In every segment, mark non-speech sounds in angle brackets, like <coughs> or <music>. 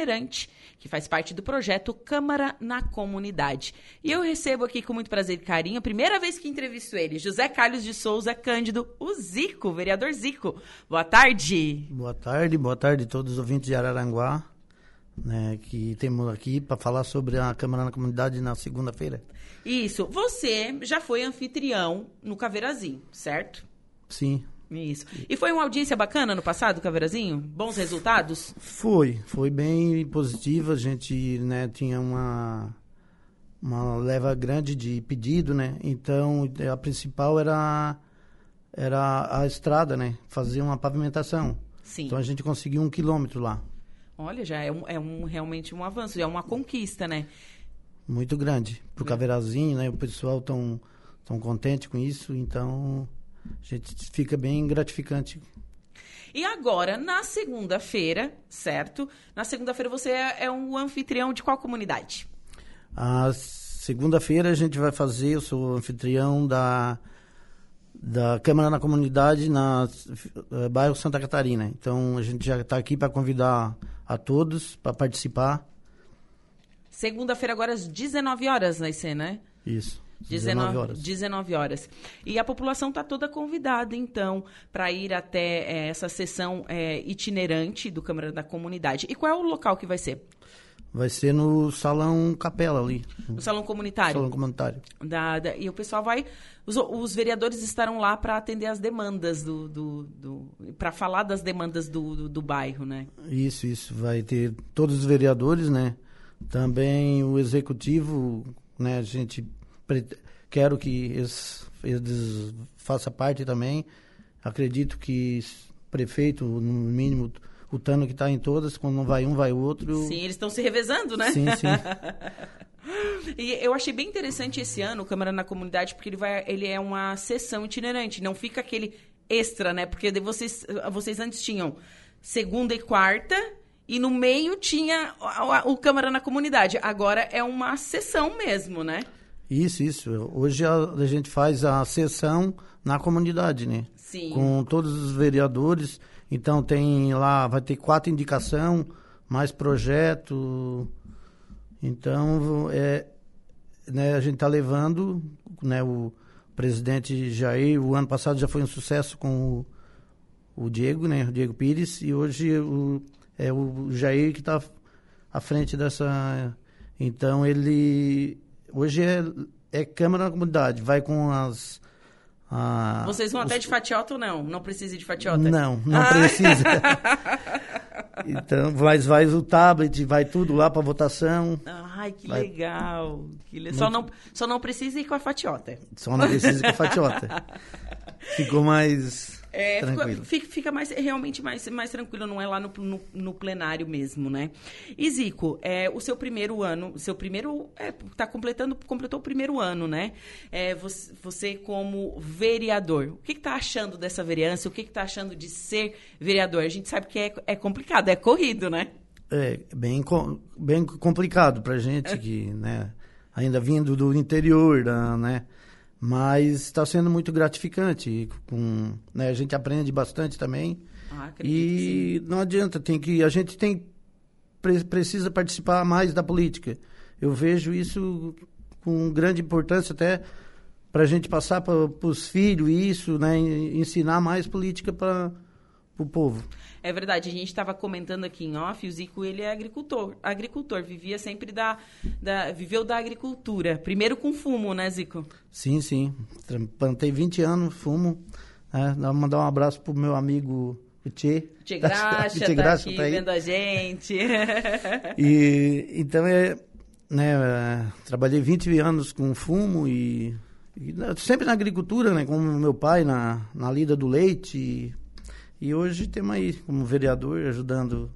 itinerante, que faz parte do projeto Câmara na Comunidade. E eu recebo aqui com muito prazer e carinho, primeira vez que entrevisto ele, José Carlos de Souza Cândido, o Zico, vereador Zico. Boa tarde. Boa tarde, boa tarde a todos os ouvintes de Araranguá, né, que temos aqui para falar sobre a Câmara na Comunidade na segunda-feira. Isso. Você já foi anfitrião no Caveirazinho, certo? Sim. Isso. E foi uma audiência bacana no passado, Caveirazinho? Bons resultados? Foi, foi bem positiva. A gente né, tinha uma, uma leva grande de pedido, né? Então, a principal era, era a estrada, né? Fazer uma pavimentação. Sim. Então, a gente conseguiu um quilômetro lá. Olha, já é, um, é um, realmente um avanço, é uma conquista, né? Muito grande. Pro Caveirazinho, né? O pessoal tão, tão contente com isso, então a gente fica bem gratificante. E agora, na segunda-feira, certo? Na segunda-feira você é, é um anfitrião de qual comunidade? A segunda-feira a gente vai fazer, eu sou anfitrião da, da Câmara na Comunidade na uh, bairro Santa Catarina. Então a gente já está aqui para convidar a todos para participar. Segunda-feira agora às 19 horas vai ser, né? Isso. 19 horas. 19 horas. E a população está toda convidada, então, para ir até é, essa sessão é, itinerante do Câmara da Comunidade. E qual é o local que vai ser? Vai ser no Salão Capela ali. No Salão Comunitário? Salão Comunitário. Da, da, e o pessoal vai... Os, os vereadores estarão lá para atender as demandas do... do, do para falar das demandas do, do, do bairro, né? Isso, isso. Vai ter todos os vereadores, né? Também o executivo, né? A gente quero que eles, eles façam parte também. Acredito que prefeito, no mínimo, o Tano que está em todas, quando não vai um, vai o outro. Sim, eles estão se revezando, né? Sim, sim. <laughs> e eu achei bem interessante esse ano o Câmara na Comunidade, porque ele, vai, ele é uma sessão itinerante, não fica aquele extra, né? Porque vocês, vocês antes tinham segunda e quarta, e no meio tinha o, o Câmara na Comunidade. Agora é uma sessão mesmo, né? Isso, isso. Hoje a, a, gente faz a sessão na comunidade, né? Sim. Com todos os vereadores. Então tem lá, vai ter quatro indicação, mais projeto. Então é, né, a gente está levando, né, o presidente Jair, o ano passado já foi um sucesso com o, o Diego, né, o Diego Pires, e hoje o, é o Jair que está à frente dessa. Então ele Hoje é, é Câmara na Comunidade, vai com as. A, Vocês vão os... até de fatiota ou não? Não precisa de fatiota? Não, não ah. precisa. <laughs> então, mas vai o tablet, vai tudo lá para votação. Ai, que vai... legal. Que le... só, não, só não precisa ir com a fatiota. Só não precisa ir com a fatiota. <laughs> Ficou mais é, fica, fica, mais, realmente mais, mais tranquilo, não é lá no, no, no plenário mesmo, né? E Zico, é, o seu primeiro ano, seu primeiro, é, tá completando, completou o primeiro ano, né? É, você, você como vereador, o que, que tá achando dessa vereança? O que, que tá achando de ser vereador? A gente sabe que é, é complicado, é corrido, né? É bem, bem complicado pra gente que, né, ainda vindo do interior, né? Mas está sendo muito gratificante. Com, né, a gente aprende bastante também. Ah, e não adianta, tem que a gente tem precisa participar mais da política. Eu vejo isso com grande importância até para a gente passar para os filhos isso, né, ensinar mais política para o povo. É verdade, a gente estava comentando aqui em off, o Zico, ele é agricultor, agricultor, vivia sempre da, da, viveu da agricultura, primeiro com fumo, né, Zico? Sim, sim, plantei 20 anos, fumo, é, mandar um abraço pro meu amigo o Tchê. Tchê Graxa, <laughs> Tchê Graxa tá, aqui, tá aí. vendo a gente. <laughs> e, então, é, né, trabalhei 20 anos com fumo e, e, sempre na agricultura, né, como meu pai na, na lida do leite, e hoje temos aí como vereador ajudando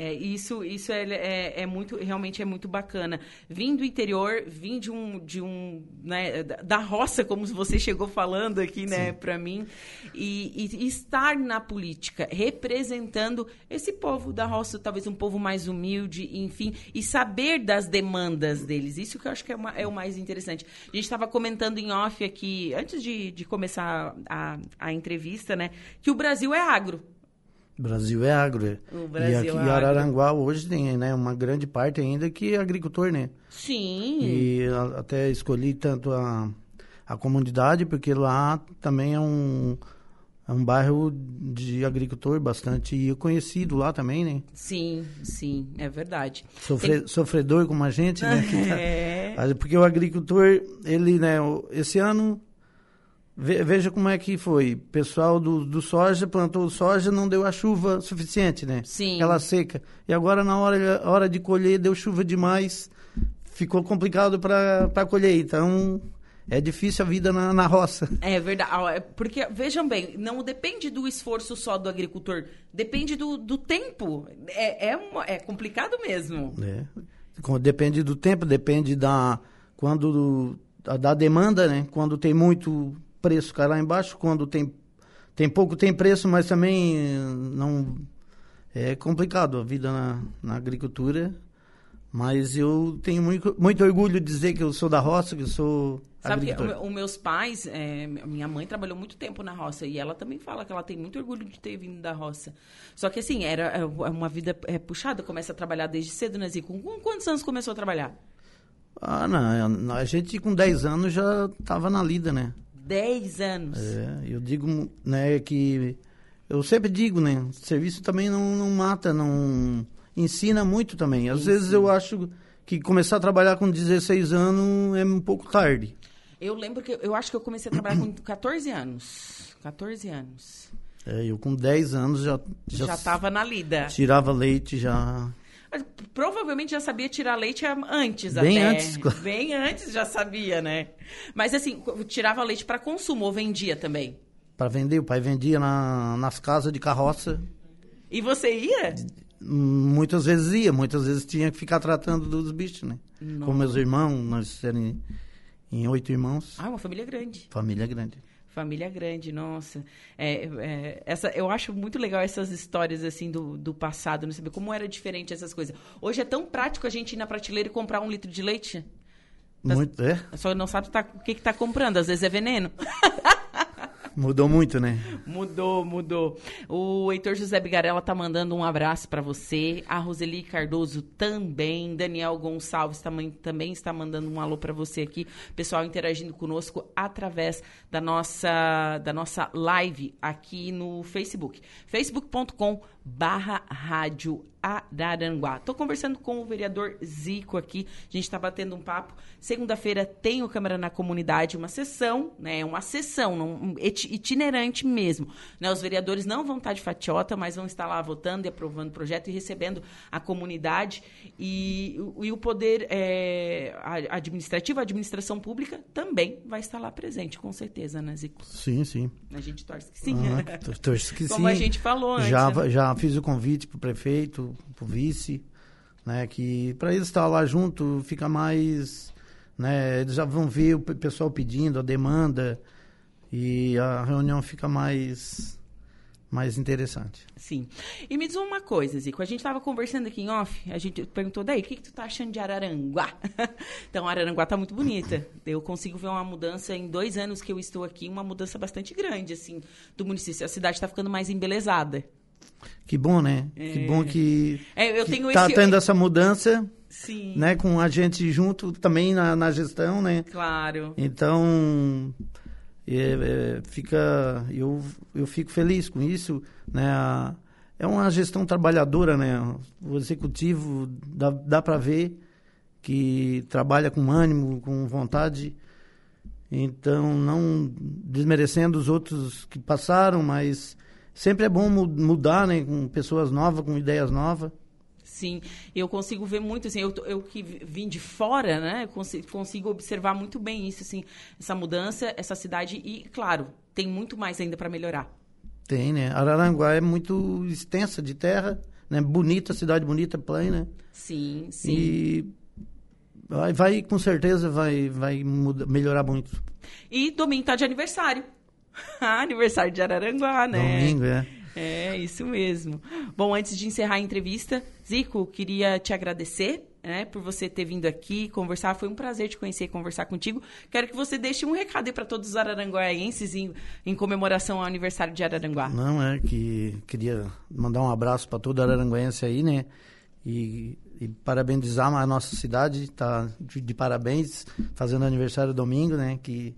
é, isso isso é, é, é, muito, realmente é muito bacana. Vim do interior, vim de um, de um né, da roça, como você chegou falando aqui, né, para mim, e, e, estar na política, representando esse povo da roça, talvez um povo mais humilde, enfim, e saber das demandas deles. Isso que eu acho que é, uma, é o mais interessante. A gente estava comentando em off aqui, antes de, de começar a, a entrevista, né, que o Brasil é agro. Brasil é agro. é. O Brasil e aqui é em agro. Araranguá hoje tem né, uma grande parte ainda que é agricultor, né? Sim. E a- até escolhi tanto a, a comunidade, porque lá também é um, é um bairro de agricultor bastante conhecido lá também, né? Sim, sim, é verdade. Sofre, Sofredor como a gente, né? <laughs> tá- É. Porque o agricultor, ele, né, esse ano, veja como é que foi. Pessoal do, do soja plantou soja, não deu a chuva suficiente, né? Sim. Aquela seca. E agora, na hora, hora de colher, deu chuva demais, ficou complicado para colher. Então, é difícil a vida na, na roça. <laughs> É verdade. Ah, é Porque, vejam bem, não depende do esforço só do agricultor, depende do, do tempo. É, é, uma- é complicado mesmo. É. Depende do tempo, depende da quando da demanda, né? Quando tem muito preço cai lá embaixo, quando tem tem pouco tem preço, mas também eh, não é complicado a vida na, na agricultura. Mas eu tenho muito, muito orgulho de dizer que eu sou da roça, que eu sou Sabe que os meus pais, é, minha mãe trabalhou muito tempo na roça e ela também fala que ela tem muito orgulho de ter vindo da roça. Só que assim, era é, uma vida é, puxada, começa a trabalhar desde cedo, né, Zico? Com quantos anos começou a trabalhar? Ah, não, a gente com 10 anos já estava na lida, né? Dez anos. É, eu digo, né, que eu sempre digo, né, serviço também não, não mata, não ensina muito também. Às vezes eu acho que começar a trabalhar com 16 anos é um pouco tarde. Eu lembro que eu acho que eu comecei a trabalhar com <coughs> 14 anos. 14 anos. É, eu com 10 anos já Já, já, estava na lida. tirava leite já. Provavelmente já sabia tirar leite antes Bem até. antes, claro. Bem antes já sabia, né? Mas assim, tirava leite para consumo ou vendia também. Para vender, o pai vendia na, nas casas de carroça. E você ia? Muitas vezes ia, muitas vezes tinha que ficar tratando dos bichos, né? Com meus irmãos, nós éramos em, em oito irmãos, Ah, uma família grande. família grande. Família grande, nossa. É, é, essa, eu acho muito legal essas histórias assim do, do passado, não saber como era diferente essas coisas. Hoje é tão prático a gente ir na prateleira e comprar um litro de leite. Muito, é, Só não sabe tá- o que, que tá comprando, às vezes é veneno. <laughs> mudou muito, né? Mudou, mudou. O Heitor José Bigarella tá mandando um abraço para você. A Roseli Cardoso também. Daniel Gonçalves também, também está mandando um alô para você aqui. Pessoal interagindo conosco através da nossa, da nossa live aqui no Facebook. facebook.com barra rádio Araranguá. Tô conversando com o vereador Zico aqui. A gente está batendo um papo. Segunda-feira tem o Câmara na Comunidade, uma sessão, né? Uma sessão um iti- itinerante mesmo. Né? Os vereadores não vão estar de fatiota, mas vão estar lá votando e aprovando o projeto e recebendo a comunidade. E, o- e o poder é, administrativo, a administração pública, também vai estar lá presente, com certeza, né, Zico? Sim, sim. A gente torce que sim. Ah, tor- torço que Como sim. a gente falou antes. Já, né? já fiz o convite pro prefeito, pro vice, né? Que para eles estar lá junto fica mais, né? Eles já vão ver o pe- pessoal pedindo a demanda e a reunião fica mais mais interessante. Sim. E me diz uma coisa, Zico. A gente estava conversando aqui em off, a gente perguntou, daí, o que, que tu tá achando de Araranguá? <laughs> então, Araranguá tá muito bonita. Eu consigo ver uma mudança em dois anos que eu estou aqui, uma mudança bastante grande, assim, do município. A cidade está ficando mais embelezada. Que bom, né? Que bom que, É, que tá esse... tendo essa mudança, Sim, né? Com a gente junto também na, na gestão, né? claro. Então, é, é, fica, eu, eu fico feliz com isso, né? A- É uma gestão trabalhadora, né? O executivo dá, dá para ver que trabalha com ânimo, com vontade. Então, não desmerecendo os outros que passaram, mas sempre é bom mu- mudar, né? Com pessoas novas, com ideias novas. Sim, eu consigo ver muito, assim, eu, eu que vim de fora, né, consigo, consigo observar muito bem isso, assim, essa mudança, essa cidade e, claro, tem muito mais ainda para melhorar. Tem, né? Araranguá é muito extensa de terra, né? Bonita, cidade bonita, plana. Sim, sim. E vai, vai com certeza vai, vai muda- melhorar muito. E domingo tá de aniversário. <laughs> Ah, aniversário de Araranguá, né? Domingo, é. É, isso mesmo. Bom, antes de encerrar a entrevista, Zico, queria te agradecer né, por você ter vindo aqui conversar. Foi um prazer te conhecer e conversar contigo. Quero que você deixe um recado aí para todos os araranguaenses em, em, comemoração ao aniversário de Araranguá. Não, é que queria mandar um abraço para todo araranguense aí, né? E, e parabenizar a nossa cidade, tá de, de, parabéns, fazendo aniversário domingo, né? Que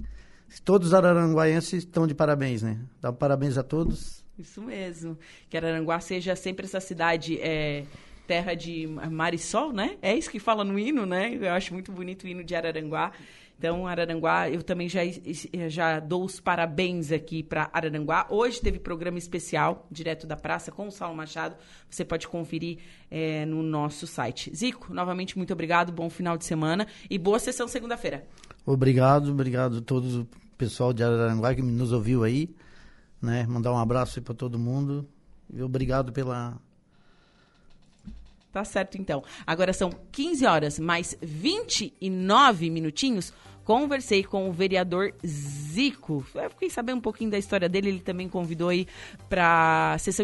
todos os araranguaenses estão de parabéns, né? Dá parabéns a todos. Isso mesmo. Que Araranguá seja sempre essa cidade é, terra de mar e sol, né? É isso que fala no hino, né? Eu acho muito bonito o hino de Araranguá. Então, Araranguá, eu também já, já dou os parabéns aqui para Araranguá. Hoje teve programa especial, direto da praça, com o Saulo Machado. Você pode conferir é, no nosso site. Zico, novamente, muito obrigado, bom final de semana e boa sessão segunda-feira. Obrigado, obrigado a todos pessoal de Araranguá que nos ouviu aí. Né? Mandar um abraço para todo mundo. E obrigado pela Tá certo, então. Agora são 15 horas mais 29 minutinhos. Conversei com o vereador Zico. Eu fiquei sabendo um pouquinho da história dele. Ele também convidou aí para sessão